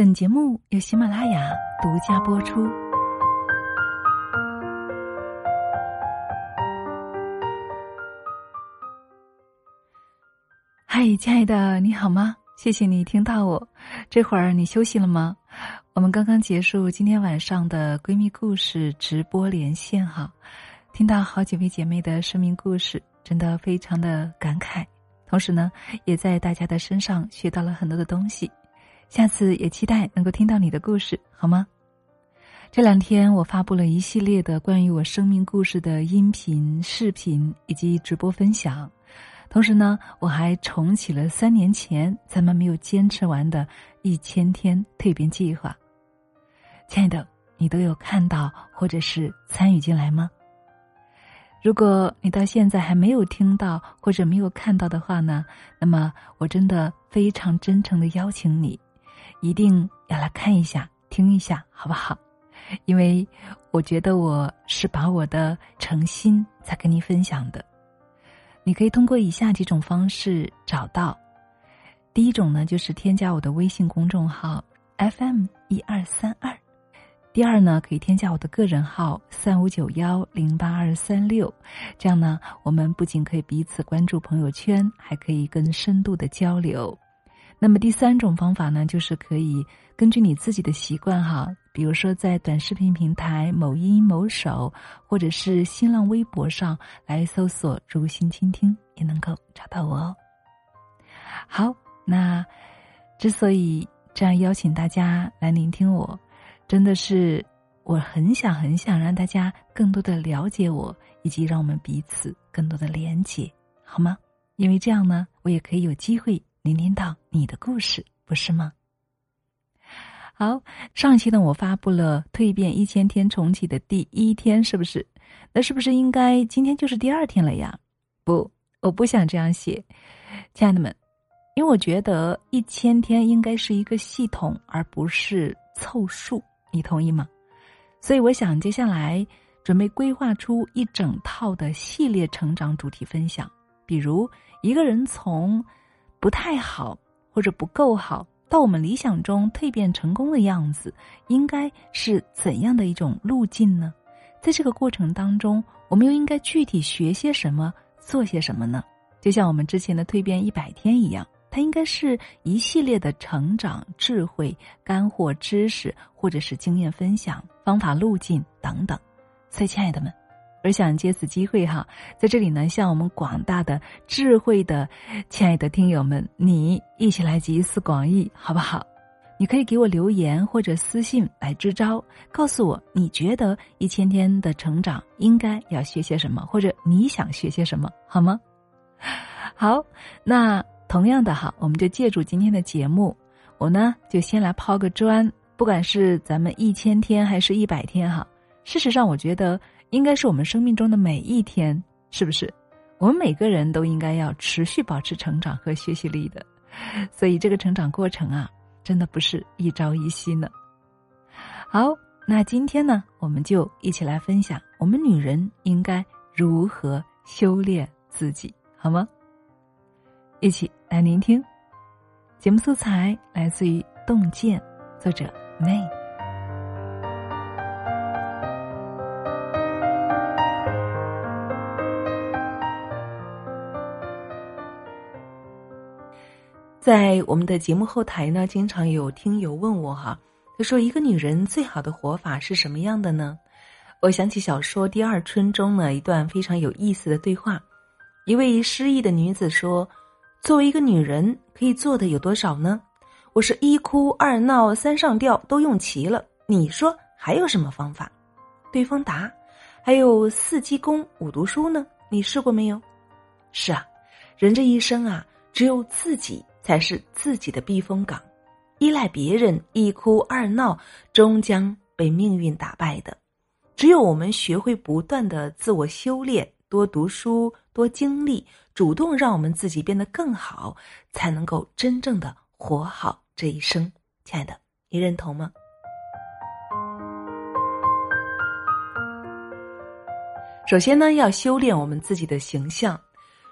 本节目由喜马拉雅独家播出。嗨，亲爱的，你好吗？谢谢你听到我。这会儿你休息了吗？我们刚刚结束今天晚上的闺蜜故事直播连线哈，听到好几位姐妹的生命故事，真的非常的感慨。同时呢，也在大家的身上学到了很多的东西。下次也期待能够听到你的故事，好吗？这两天我发布了一系列的关于我生命故事的音频、视频以及直播分享。同时呢，我还重启了三年前咱们没有坚持完的一千天蜕变计划。亲爱的，你都有看到或者是参与进来吗？如果你到现在还没有听到或者没有看到的话呢，那么我真的非常真诚的邀请你，一定要来看一下、听一下，好不好？因为我觉得我是把我的诚心在跟你分享的。你可以通过以下几种方式找到。第一种呢，就是添加我的微信公众号 FM 一二三二。第二呢，可以添加我的个人号三五九幺零八二三六，这样呢，我们不仅可以彼此关注朋友圈，还可以更深度的交流。那么第三种方法呢，就是可以根据你自己的习惯哈，比如说在短视频平台某音、某手，或者是新浪微博上来搜索“如心倾听”，也能够找到我哦。好，那之所以这样邀请大家来聆听我。真的是，我很想很想让大家更多的了解我，以及让我们彼此更多的连接，好吗？因为这样呢，我也可以有机会聆听到你的故事，不是吗？好，上期呢，我发布了蜕变一千天重启的第一天，是不是？那是不是应该今天就是第二天了呀？不，我不想这样写，亲爱的们，因为我觉得一千天应该是一个系统，而不是凑数。你同意吗？所以我想接下来准备规划出一整套的系列成长主题分享，比如一个人从不太好或者不够好到我们理想中蜕变成功的样子，应该是怎样的一种路径呢？在这个过程当中，我们又应该具体学些什么，做些什么呢？就像我们之前的蜕变一百天一样。它应该是一系列的成长、智慧、干货、知识，或者是经验分享、方法路径等等。所以，亲爱的们，而想借此机会哈，在这里呢，向我们广大的智慧的亲爱的听友们，你一起来集思广益，好不好？你可以给我留言或者私信来支招，告诉我你觉得一千天的成长应该要学些什么，或者你想学些什么，好吗？好，那。同样的哈，我们就借助今天的节目，我呢就先来抛个砖。不管是咱们一千天还是一百天哈，事实上我觉得应该是我们生命中的每一天，是不是？我们每个人都应该要持续保持成长和学习力的。所以这个成长过程啊，真的不是一朝一夕呢。好，那今天呢，我们就一起来分享我们女人应该如何修炼自己，好吗？一起来聆听，节目素材来自于《洞见》，作者 May。在我们的节目后台呢，经常有听友问我哈，他说：“一个女人最好的活法是什么样的呢？”我想起小说《第二春》中呢一段非常有意思的对话，一位失意的女子说。作为一个女人，可以做的有多少呢？我是一哭二闹三上吊都用齐了，你说还有什么方法？对方答：还有四积功五读书呢。你试过没有？是啊，人这一生啊，只有自己才是自己的避风港，依赖别人一哭二闹，终将被命运打败的。只有我们学会不断的自我修炼。多读书，多经历，主动让我们自己变得更好，才能够真正的活好这一生。亲爱的，你认同吗？首先呢，要修炼我们自己的形象。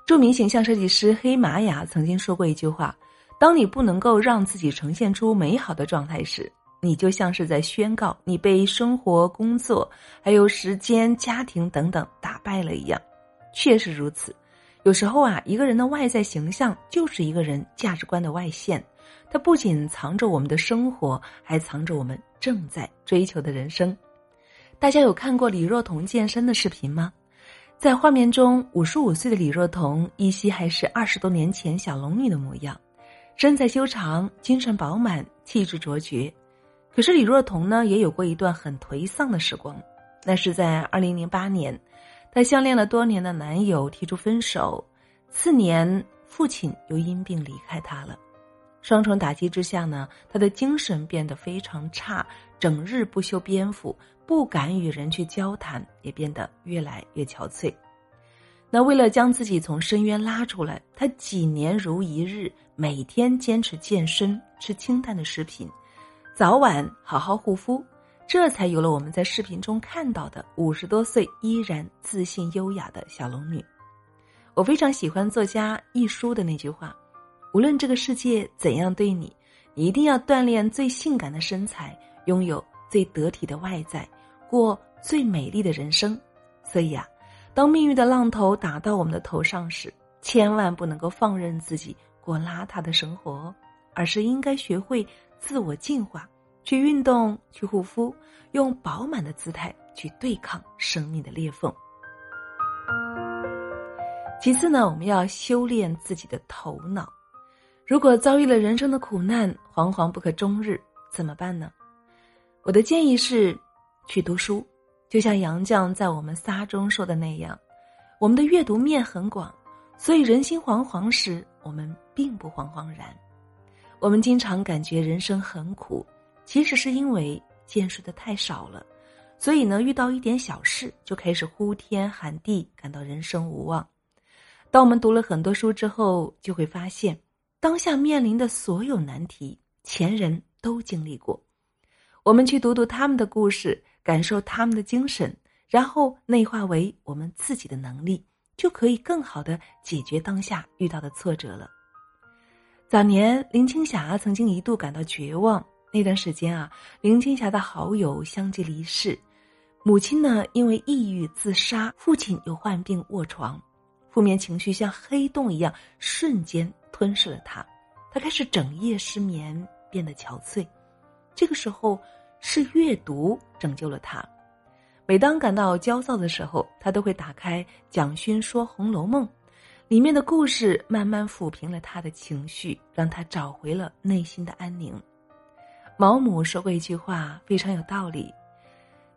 著名形象设计师黑玛雅曾经说过一句话：“当你不能够让自己呈现出美好的状态时，你就像是在宣告你被生活、工作、还有时间、家庭等等打败了一样。确实如此。有时候啊，一个人的外在形象就是一个人价值观的外现，它不仅藏着我们的生活，还藏着我们正在追求的人生。大家有看过李若彤健身的视频吗？在画面中，五十五岁的李若彤依稀还是二十多年前小龙女的模样。身材修长，精神饱满，气质卓绝。可是李若彤呢，也有过一段很颓丧的时光。那是在二零零八年，她相恋了多年的男友提出分手，次年父亲又因病离开她了。双重打击之下呢，她的精神变得非常差，整日不修边幅，不敢与人去交谈，也变得越来越憔悴。那为了将自己从深渊拉出来，她几年如一日。每天坚持健身，吃清淡的食品，早晚好好护肤，这才有了我们在视频中看到的五十多岁依然自信优雅的小龙女。我非常喜欢作家一书的那句话：“无论这个世界怎样对你，你一定要锻炼最性感的身材，拥有最得体的外在，过最美丽的人生。”所以啊，当命运的浪头打到我们的头上时，千万不能够放任自己。过邋遢的生活，而是应该学会自我进化，去运动，去护肤，用饱满的姿态去对抗生命的裂缝。其次呢，我们要修炼自己的头脑。如果遭遇了人生的苦难，惶惶不可终日，怎么办呢？我的建议是，去读书。就像杨绛在我们仨中说的那样，我们的阅读面很广，所以人心惶惶时，我们。并不惶惶然，我们经常感觉人生很苦，其实是因为见识的太少了，所以呢，遇到一点小事就开始呼天喊地，感到人生无望。当我们读了很多书之后，就会发现，当下面临的所有难题，前人都经历过。我们去读读他们的故事，感受他们的精神，然后内化为我们自己的能力，就可以更好的解决当下遇到的挫折了。早年，林青霞曾经一度感到绝望。那段时间啊，林青霞的好友相继离世，母亲呢因为抑郁自杀，父亲又患病卧床，负面情绪像黑洞一样瞬间吞噬了她。她开始整夜失眠，变得憔悴。这个时候，是阅读拯救了他。每当感到焦躁的时候，他都会打开蒋勋说《红楼梦》。里面的故事慢慢抚平了他的情绪，让他找回了内心的安宁。毛姆说过一句话，非常有道理：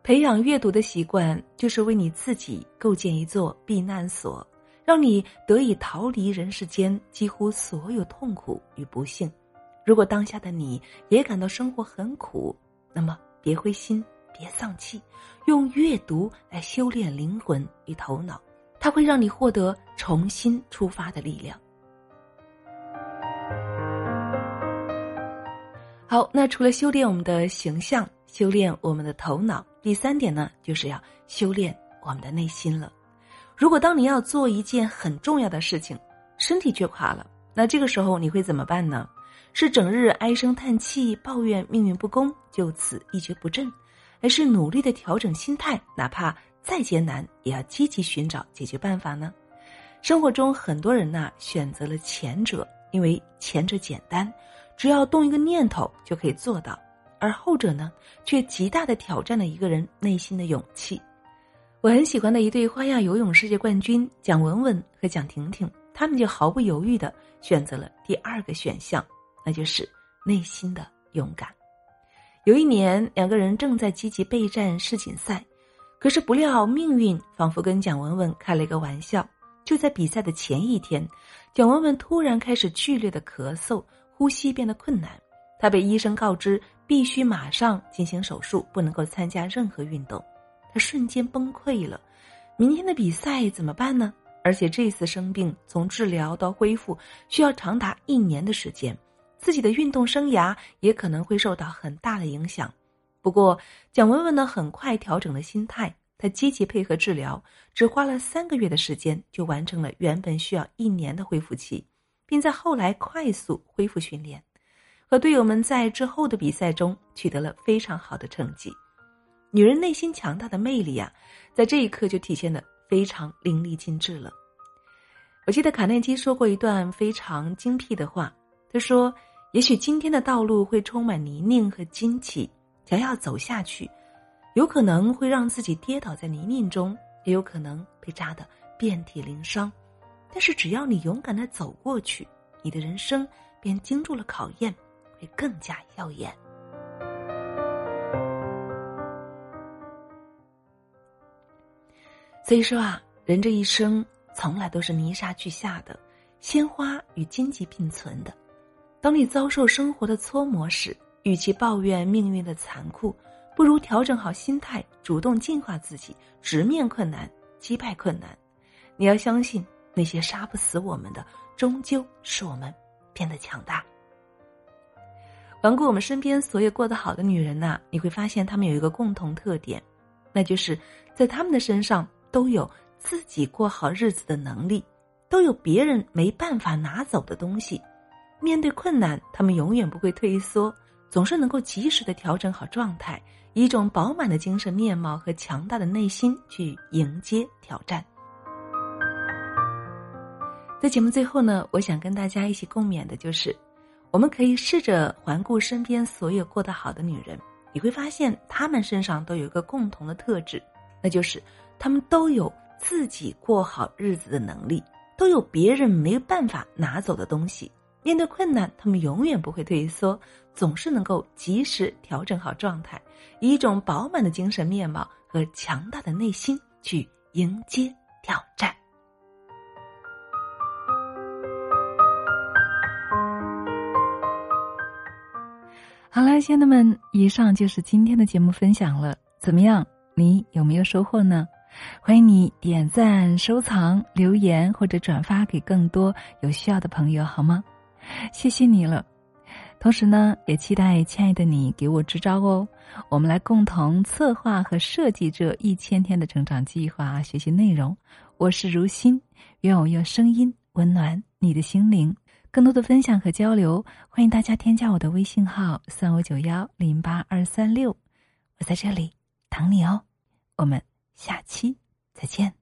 培养阅读的习惯，就是为你自己构建一座避难所，让你得以逃离人世间几乎所有痛苦与不幸。如果当下的你也感到生活很苦，那么别灰心，别丧气，用阅读来修炼灵魂与头脑。它会让你获得重新出发的力量。好，那除了修炼我们的形象，修炼我们的头脑，第三点呢，就是要修炼我们的内心了。如果当你要做一件很重要的事情，身体却垮了，那这个时候你会怎么办呢？是整日唉声叹气，抱怨命运不公，就此一蹶不振，还是努力的调整心态，哪怕？再艰难，也要积极寻找解决办法呢。生活中很多人呐选择了前者，因为前者简单，只要动一个念头就可以做到；而后者呢，却极大的挑战了一个人内心的勇气。我很喜欢的一对花样游泳世界冠军蒋雯雯和蒋婷婷，他们就毫不犹豫的选择了第二个选项，那就是内心的勇敢。有一年，两个人正在积极备战世锦赛。可是不料，命运仿佛跟蒋雯雯开了一个玩笑。就在比赛的前一天，蒋雯雯突然开始剧烈的咳嗽，呼吸变得困难。她被医生告知必须马上进行手术，不能够参加任何运动。她瞬间崩溃了。明天的比赛怎么办呢？而且这次生病，从治疗到恢复需要长达一年的时间，自己的运动生涯也可能会受到很大的影响。不过，蒋雯雯呢，很快调整了心态。她积极配合治疗，只花了三个月的时间，就完成了原本需要一年的恢复期，并在后来快速恢复训练，和队友们在之后的比赛中取得了非常好的成绩。女人内心强大的魅力啊，在这一刻就体现的非常淋漓尽致了。我记得卡内基说过一段非常精辟的话，他说：“也许今天的道路会充满泥泞和荆棘，想要走下去，有可能会让自己跌倒在泥泞中，也有可能被扎得遍体鳞伤。但是只要你勇敢的走过去，你的人生便经住了考验，会更加耀眼。”所以说啊，人这一生从来都是泥沙俱下的，鲜花与荆棘并存的。当你遭受生活的搓磨时，与其抱怨命运的残酷，不如调整好心态，主动进化自己，直面困难，击败困难。你要相信，那些杀不死我们的，终究是我们变得强大。环顾我们身边所有过得好的女人呐，你会发现她们有一个共同特点，那就是在她们的身上。都有自己过好日子的能力，都有别人没办法拿走的东西。面对困难，他们永远不会退缩，总是能够及时的调整好状态，以一种饱满的精神面貌和强大的内心去迎接挑战。在节目最后呢，我想跟大家一起共勉的就是，我们可以试着环顾身边所有过得好的女人，你会发现她们身上都有一个共同的特质，那就是。她们都有自己过好日子的能力，都有别人没有办法拿走的东西。面对困难，他们永远不会退缩，总是能够及时调整好状态，以一种饱满的精神面貌和强大的内心去迎接挑战。好了，亲爱的们，以上就是今天的节目分享了。怎么样？你有没有收获呢？欢迎你点赞、收藏、留言或者转发给更多有需要的朋友，好吗？谢谢你了。同时呢，也期待亲爱的你给我支招哦。我们来共同策划和设计这一千天的成长计划、学习内容。我是如新，愿我用声音温暖你的心灵。更多的分享和交流，欢迎大家添加我的微信号三五九幺零八二三六，我在这里等你哦。我们。下期再见。